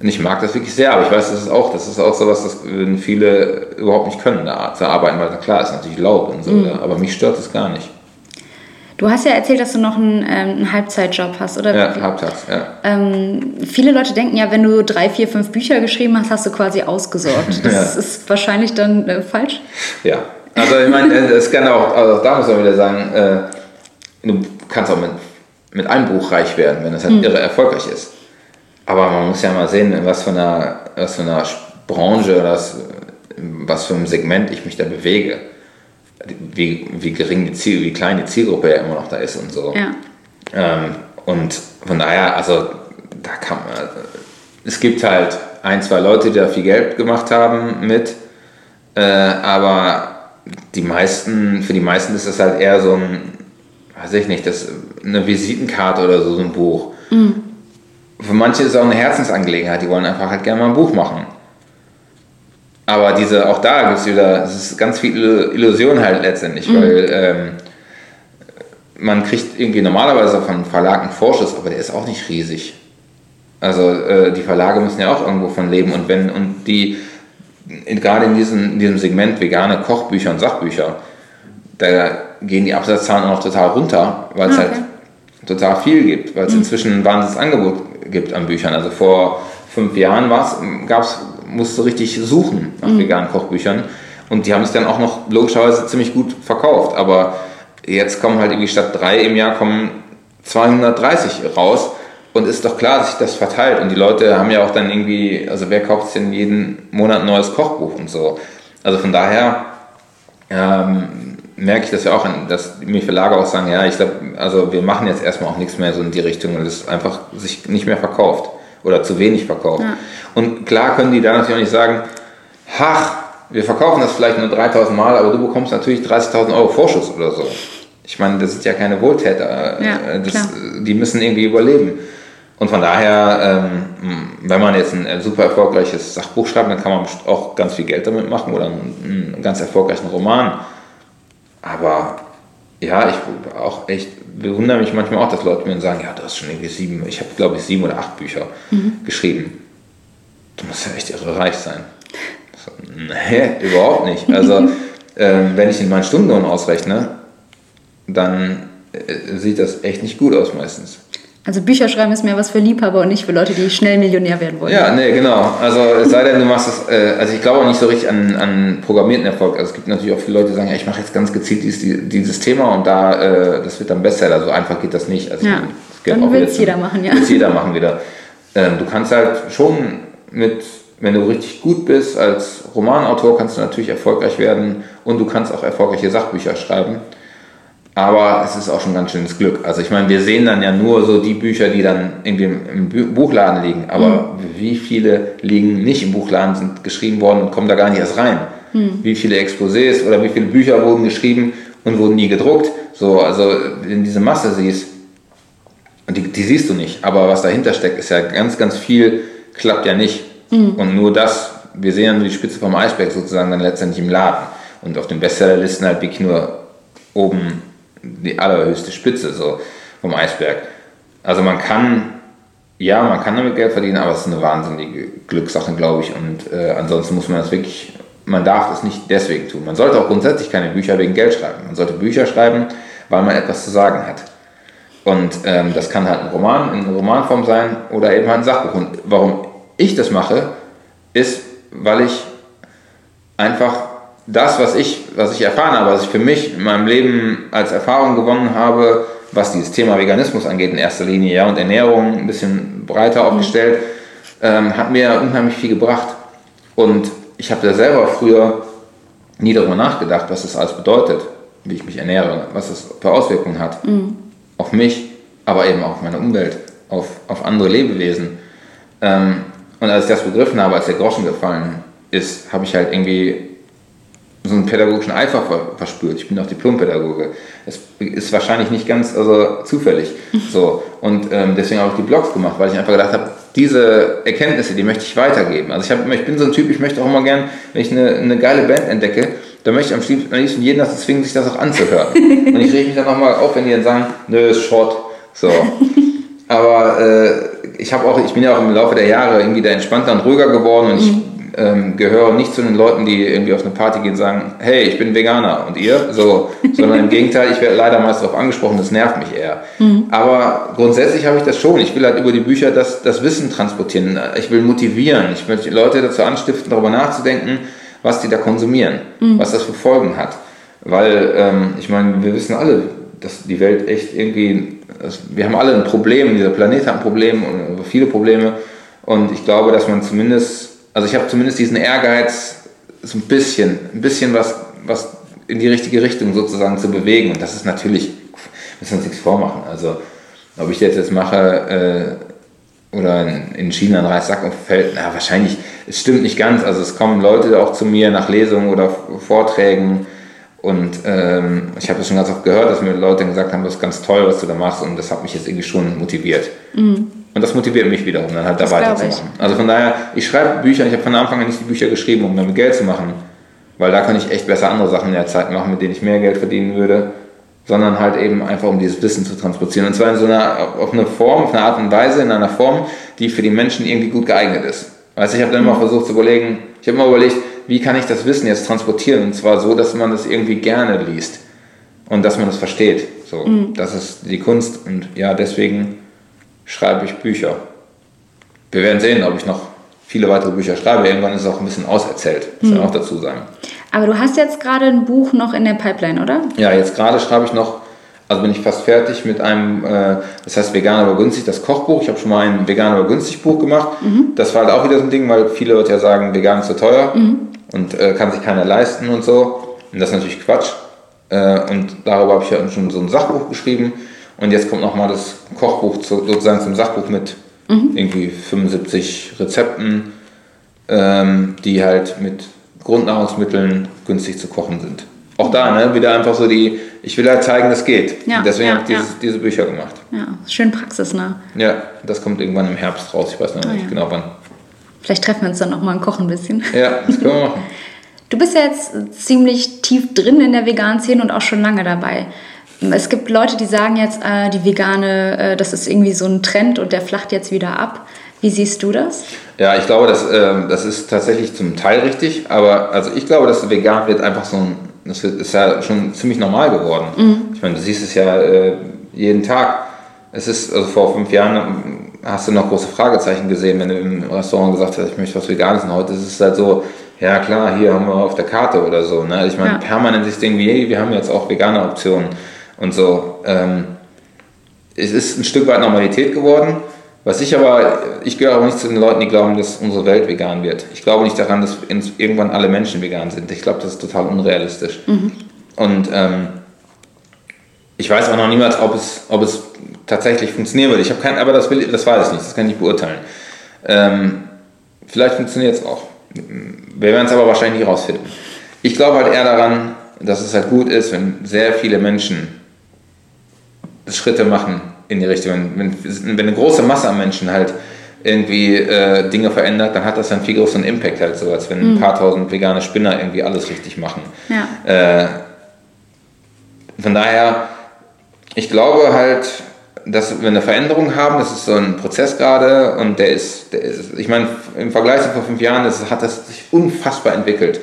Speaker 2: und ich mag das wirklich sehr, aber ich weiß, das ist auch, das ist auch sowas, das viele überhaupt nicht können, da zu arbeiten, weil klar ist natürlich laut und so, mhm. aber mich stört es gar nicht.
Speaker 1: Du hast ja erzählt, dass du noch einen, ähm, einen Halbzeitjob hast, oder?
Speaker 2: Ja, halbtags, ja.
Speaker 1: Ähm, viele Leute denken ja, wenn du drei, vier, fünf Bücher geschrieben hast, hast du quasi ausgesorgt. [laughs] Das ja. ist wahrscheinlich dann äh, falsch.
Speaker 2: Ja, also ich meine, es kann auch, also da muss man wieder sagen, äh, du kannst auch mit, mit einem Buch reich werden, wenn das halt mhm. irre erfolgreich ist. Aber man muss ja mal sehen, in was für einer, was für einer Branche oder was, was für einem Segment ich mich da bewege wie, wie gering die Ziel, wie klein die Zielgruppe ja immer noch da ist und so. Ja. Ähm, und von daher, also da kann man, es gibt halt ein, zwei Leute, die da viel Geld gemacht haben mit, äh, aber die meisten, für die meisten ist das halt eher so ein, weiß ich nicht, das, eine Visitenkarte oder so, so ein Buch. Mhm. Für manche ist es auch eine Herzensangelegenheit, die wollen einfach halt gerne mal ein Buch machen. Aber diese, auch da gibt es wieder, es ist ganz viel Illusion halt letztendlich, mhm. weil ähm, man kriegt irgendwie normalerweise von Verlag einen Vorschuss, aber der ist auch nicht riesig. Also äh, die Verlage müssen ja auch irgendwo von leben und wenn und die in, gerade in diesem, in diesem Segment vegane Kochbücher und Sachbücher, da gehen die Absatzzahlen auch noch total runter, weil es ah, halt okay. halt total viel gibt, weil es mhm. inzwischen ein wahnsinniges Angebot gibt an Büchern. Also vor fünf Jahren gab es musste richtig suchen nach mhm. veganen Kochbüchern. Und die haben es dann auch noch logischerweise ziemlich gut verkauft. Aber jetzt kommen halt irgendwie statt drei im Jahr kommen 230 raus. Und ist doch klar, dass sich das verteilt. Und die Leute haben ja auch dann irgendwie, also wer kauft denn jeden Monat ein neues Kochbuch und so. Also von daher ähm, merke ich das ja auch, dass mir Verlage auch sagen, ja, ich glaube, also wir machen jetzt erstmal auch nichts mehr so in die Richtung, weil es einfach sich nicht mehr verkauft oder zu wenig verkauft. Ja. Und klar können die da natürlich auch nicht sagen, ach, wir verkaufen das vielleicht nur 3000 Mal, aber du bekommst natürlich 30.000 Euro Vorschuss oder so. Ich meine, das sind ja keine Wohltäter. Ja, das, die müssen irgendwie überleben. Und von daher, ähm, wenn man jetzt ein super erfolgreiches Sachbuch schreibt, dann kann man auch ganz viel Geld damit machen oder einen, einen ganz erfolgreichen Roman. Aber ja, ich auch echt bewundere mich manchmal auch, dass Leute mir sagen, ja, du hast schon irgendwie sieben, ich habe glaube ich sieben oder acht Bücher mhm. geschrieben. Du musst ja echt irre reich sein. So, nee, überhaupt nicht. Also [laughs] äh, wenn ich in meinen Stundenlohn ausrechne, dann äh, sieht das echt nicht gut aus meistens.
Speaker 1: Also Bücher schreiben ist mehr was für Liebhaber und nicht für Leute, die schnell Millionär werden wollen.
Speaker 2: Ja, nee, genau. Also es sei denn, du machst es, äh, also ich glaube auch nicht so richtig an, an programmierten Erfolg. Also es gibt natürlich auch viele Leute, die sagen, ja, ich mache jetzt ganz gezielt dieses, dieses Thema und da, äh, das wird dann Bestseller. So einfach geht das nicht. Also
Speaker 1: ja, dann will es jeder machen, ja.
Speaker 2: Will jeder machen wieder. ähm, du kannst halt schon mit, wenn du richtig gut bist als Romanautor, kannst du natürlich erfolgreich werden und du kannst auch erfolgreiche Sachbücher schreiben. Aber es ist auch schon ganz schönes Glück. Also ich meine, wir sehen dann ja nur so die Bücher, die dann irgendwie im Buchladen liegen. Aber mhm. wie viele liegen nicht im Buchladen, sind geschrieben worden und kommen da gar nicht erst rein? Mhm. Wie viele Exposés oder wie viele Bücher wurden geschrieben und wurden nie gedruckt? So, also wenn diese Masse siehst, die, die siehst du nicht. Aber was dahinter steckt, ist ja ganz, ganz viel, klappt ja nicht. Mhm. Und nur das, wir sehen ja nur die Spitze vom Eisberg sozusagen dann letztendlich im Laden. Und auf den Bestsellerlisten halt wirklich nur oben die allerhöchste Spitze so vom Eisberg. Also man kann, ja, man kann damit Geld verdienen, aber es ist eine wahnsinnige Glückssache, glaube ich. Und äh, ansonsten muss man das wirklich, man darf das nicht deswegen tun. Man sollte auch grundsätzlich keine Bücher wegen Geld schreiben. Man sollte Bücher schreiben, weil man etwas zu sagen hat. Und ähm, das kann halt ein Roman in Romanform sein oder eben halt ein Sachbuch. Und warum ich das mache, ist, weil ich einfach das, was ich, was ich erfahren habe, was ich für mich in meinem Leben als Erfahrung gewonnen habe, was dieses Thema Veganismus angeht in erster Linie, ja, und Ernährung ein bisschen breiter aufgestellt, ähm, hat mir unheimlich viel gebracht. Und ich habe da selber früher nie darüber nachgedacht, was das alles bedeutet, wie ich mich ernähre, was das für Auswirkungen hat. Mhm. Auf mich, aber eben auch auf meine Umwelt, auf, auf andere Lebewesen. Ähm, und als ich das begriffen habe, als der Groschen gefallen ist, habe ich halt irgendwie so einen pädagogischen Eifer verspürt. Ich bin auch Diplompädagoge. Das ist wahrscheinlich nicht ganz also, zufällig. [laughs] So. Und ähm, deswegen habe ich die Blogs gemacht, weil ich einfach gedacht habe, diese Erkenntnisse, die möchte ich weitergeben. Also ich, hab, ich bin so ein Typ, ich möchte auch immer gern, wenn ich eine, eine geile Band entdecke, dann möchte ich am liebsten jeden dazu zwingen, sich das auch anzuhören. [laughs] Und ich rege mich dann nochmal auf, wenn die dann sagen, nö, ist Schrott. So. [laughs] Aber äh, ich habe auch, ich bin ja auch im Laufe der Jahre irgendwie da entspannter und ruhiger geworden und ich mhm ähm, gehöre nicht zu den Leuten, die irgendwie auf eine Party gehen und sagen, hey, ich bin Veganer und ihr? So, [laughs] sondern im Gegenteil, ich werde leider meist darauf angesprochen, das nervt mich eher. Mhm. Aber grundsätzlich habe ich das schon. Ich will halt über die Bücher das, das Wissen transportieren. Ich will motivieren. Ich möchte Leute dazu anstiften, darüber nachzudenken, was die da konsumieren, mhm. was das für Folgen hat. Weil, ähm, ich meine, wir wissen alle, dass die Welt echt irgendwie, wir haben alle ein Problem, dieser Planet hat ein Problem, viele Probleme. Und ich glaube, dass man zumindest also ich habe zumindest diesen Ehrgeiz, so ein bisschen, ein bisschen was, was in die richtige Richtung sozusagen zu bewegen. Und das ist natürlich, müssen wir uns nichts vormachen. Also ob ich das jetzt mache äh, oder in China ein Reissack umfällt, na wahrscheinlich, es stimmt nicht ganz. Also es kommen Leute auch zu mir nach Lesungen oder Vorträgen und ähm, ich habe das schon ganz oft gehört, dass mir Leute gesagt haben, das ist ganz toll, was du da machst und das hat mich jetzt irgendwie schon motiviert. Mhm. Und das motiviert mich wiederum, dann halt da weiterzumachen. Also von daher, ich schreibe Bücher, ich habe von Anfang an nicht die Bücher geschrieben, um damit Geld zu machen, weil da kann ich echt besser andere Sachen in der Zeit machen, mit denen ich mehr Geld verdienen würde, sondern halt eben einfach, um dieses Wissen zu transportieren. Und zwar in so einer, auf eine Form, auf eine Art und Weise, in einer Form, die für die Menschen irgendwie gut geeignet ist. Weißt ich habe dann immer versucht zu überlegen, ich habe immer überlegt, wie kann ich das Wissen jetzt transportieren? Und zwar so, dass man das irgendwie gerne liest und dass man das versteht. So, mhm. das ist die Kunst und ja, deswegen schreibe ich Bücher. Wir werden sehen, ob ich noch viele weitere Bücher schreibe. Irgendwann ist es auch ein bisschen auserzählt, muss mhm. ich auch dazu sagen.
Speaker 1: Aber du hast jetzt gerade ein Buch noch in der Pipeline, oder?
Speaker 2: Ja, jetzt gerade schreibe ich noch, also bin ich fast fertig mit einem, äh, das heißt Vegan aber günstig, das Kochbuch. Ich habe schon mal ein Vegan aber günstig Buch gemacht. Mhm. Das war halt auch wieder so ein Ding, weil viele Leute ja sagen, vegan ist zu teuer mhm. und äh, kann sich keiner leisten und so. Und das ist natürlich Quatsch. Äh, und darüber habe ich ja schon so ein Sachbuch geschrieben. Und jetzt kommt nochmal das Kochbuch zu, sozusagen zum Sachbuch mit mhm. irgendwie 75 Rezepten, ähm, die halt mit Grundnahrungsmitteln günstig zu kochen sind. Auch da, ne, wieder einfach so die, ich will halt zeigen, das geht. Ja, Deswegen ja, habe ich dieses, ja. diese Bücher gemacht.
Speaker 1: Ja, schön Praxis, ne?
Speaker 2: Ja, das kommt irgendwann im Herbst raus. Ich weiß noch ah, nicht genau wann.
Speaker 1: Vielleicht treffen wir uns dann nochmal und kochen ein bisschen.
Speaker 2: Ja, das können wir [laughs] machen.
Speaker 1: Du bist ja jetzt ziemlich tief drin in der veganen Szene und auch schon lange dabei. Es gibt Leute, die sagen jetzt, äh, die vegane, äh, das ist irgendwie so ein Trend und der flacht jetzt wieder ab. Wie siehst du das?
Speaker 2: Ja, ich glaube, das, äh, das ist tatsächlich zum Teil richtig, aber also ich glaube, dass vegan wird einfach so ein, das ist ja schon ziemlich normal geworden. Mhm. Ich meine, du siehst es ja äh, jeden Tag. Es ist, also vor fünf Jahren hast du noch große Fragezeichen gesehen, wenn du im Restaurant gesagt hast, ich möchte was Veganes. Und heute ist es halt so, ja klar, hier haben wir auf der Karte oder so. Ne? Ich meine, ja. permanent sich denken, hey, wir haben jetzt auch vegane Optionen und so. Ähm, es ist ein Stück weit Normalität geworden. Was ich aber, ich gehöre auch nicht zu den Leuten, die glauben, dass unsere Welt vegan wird. Ich glaube nicht daran, dass irgendwann alle Menschen vegan sind. Ich glaube, das ist total unrealistisch. Mhm. Und ähm, ich weiß auch noch niemals, ob es, ob es tatsächlich funktionieren würde. Ich habe kein, aber das, will, das weiß ich nicht, das kann ich nicht beurteilen. Ähm, vielleicht funktioniert es auch. Wir werden es aber wahrscheinlich nicht rausfinden. Ich glaube halt eher daran, dass es halt gut ist, wenn sehr viele Menschen Schritte machen in die Richtung. Wenn, wenn eine große Masse an Menschen halt irgendwie äh, Dinge verändert, dann hat das einen viel größeren Impact halt so, als wenn mhm. ein paar tausend vegane Spinner irgendwie alles richtig machen. Ja. Äh, von daher, ich glaube halt, dass wir eine Veränderung haben, das ist so ein Prozess gerade und der ist, der ist ich meine, im Vergleich zu vor fünf Jahren das, hat das sich unfassbar entwickelt.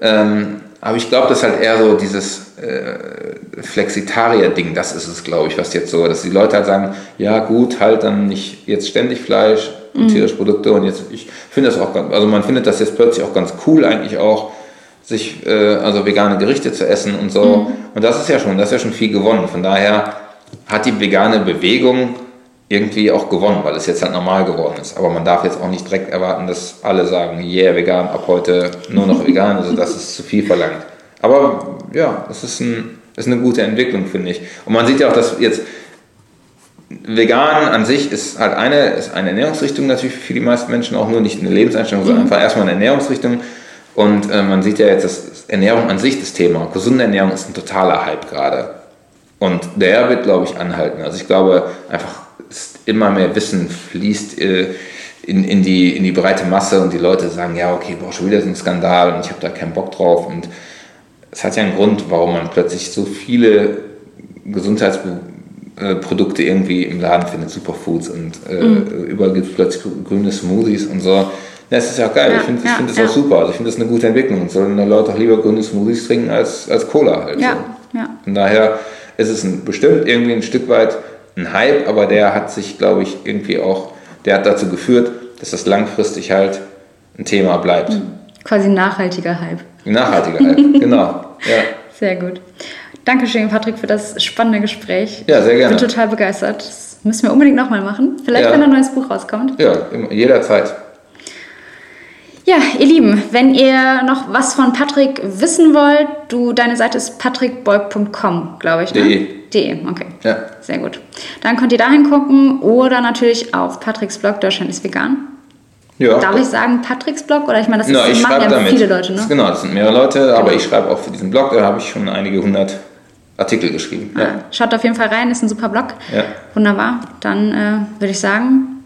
Speaker 2: Ähm, aber ich glaube, das ist halt eher so dieses äh, Flexitarier-Ding, das ist es, glaube ich, was jetzt so, dass die Leute halt sagen, ja gut, halt dann nicht jetzt ständig Fleisch und mhm. tierische Produkte und jetzt, ich finde das auch ganz, also man findet das jetzt plötzlich auch ganz cool eigentlich auch, sich, äh, also vegane Gerichte zu essen und so. Mhm. Und das ist ja schon, das ist ja schon viel gewonnen. Von daher hat die vegane Bewegung irgendwie auch gewonnen, weil es jetzt halt normal geworden ist. Aber man darf jetzt auch nicht direkt erwarten, dass alle sagen, yeah, vegan, ab heute nur noch vegan. Also das ist zu viel verlangt. Aber ja, es ist, ein, ist eine gute Entwicklung, finde ich. Und man sieht ja auch, dass jetzt vegan an sich ist halt eine, ist eine Ernährungsrichtung natürlich für die meisten Menschen auch nur nicht eine Lebenseinstellung, sondern mhm. einfach erstmal eine Ernährungsrichtung. Und äh, man sieht ja jetzt, dass Ernährung an sich das Thema, gesunde Ernährung ist ein totaler Hype gerade. Und der wird, glaube ich, anhalten. Also ich glaube einfach immer mehr Wissen fließt äh, in, in, die, in die breite Masse und die Leute sagen, ja, okay, boah, schon wieder so ein Skandal und ich habe da keinen Bock drauf. Und es hat ja einen Grund, warum man plötzlich so viele Gesundheitsprodukte irgendwie im Laden findet, Superfoods und äh, mhm. überall gibt es plötzlich grüne Smoothies und so. Das ist ja auch geil. Ja, ich finde ja, find das ja. auch super. Also ich finde das eine gute Entwicklung. Und sollen die Leute auch lieber grüne Smoothies trinken als, als Cola halt. Ja, so. ja. Von daher ist es ein, bestimmt irgendwie ein Stück weit ein Hype, aber der hat sich, glaube ich, irgendwie auch, der hat dazu geführt, dass das langfristig halt ein Thema bleibt. Hm.
Speaker 1: Quasi ein nachhaltiger Hype.
Speaker 2: Nachhaltiger Hype, [laughs] genau. Ja.
Speaker 1: Sehr gut. Dankeschön, Patrick, für das spannende Gespräch.
Speaker 2: Ja, sehr gerne.
Speaker 1: Ich bin total begeistert. Das müssen wir unbedingt nochmal machen. Vielleicht, ja. wenn ein neues Buch rauskommt.
Speaker 2: Ja, jederzeit.
Speaker 1: Ja, ihr Lieben, wenn ihr noch was von Patrick wissen wollt, du, deine Seite ist patrickbeug.com, glaube ich. Ne? De. De, okay. Ja. Sehr gut. Dann könnt ihr da hingucken oder natürlich auf Patricks Blog Deutschland ist vegan. Ja. Darf ich sagen Patricks Blog? Oder ich meine, das, ist, no,
Speaker 2: ich
Speaker 1: machen ja
Speaker 2: damit.
Speaker 1: viele Leute, ne?
Speaker 2: Genau, das sind mehrere Leute, genau. aber ich schreibe auch für diesen Blog, da habe ich schon einige hundert Artikel geschrieben.
Speaker 1: Ah, ja. Schaut auf jeden Fall rein, ist ein super Blog. Ja. Wunderbar. Dann äh, würde ich sagen,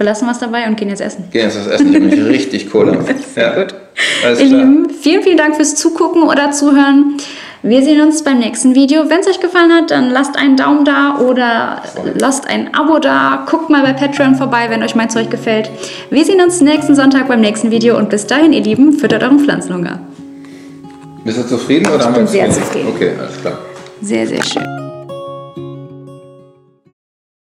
Speaker 1: belassen wir es dabei und gehen jetzt essen.
Speaker 2: Gehen jetzt was essen, ich bin [laughs] richtig cool.
Speaker 1: Sehr ja. gut. Alles Ihr klar. Lieben, vielen, vielen Dank fürs Zugucken oder Zuhören. Wir sehen uns beim nächsten Video. Wenn es euch gefallen hat, dann lasst einen Daumen da oder lasst ein Abo da. Guckt mal bei Patreon vorbei, wenn euch mein Zeug gefällt. Wir sehen uns nächsten Sonntag beim nächsten Video und bis dahin, ihr Lieben, füttert euren Pflanzenhunger.
Speaker 2: Bist du zufrieden oder
Speaker 1: ich bin sehr zufrieden?
Speaker 2: Okay, alles klar.
Speaker 1: Sehr, sehr schön.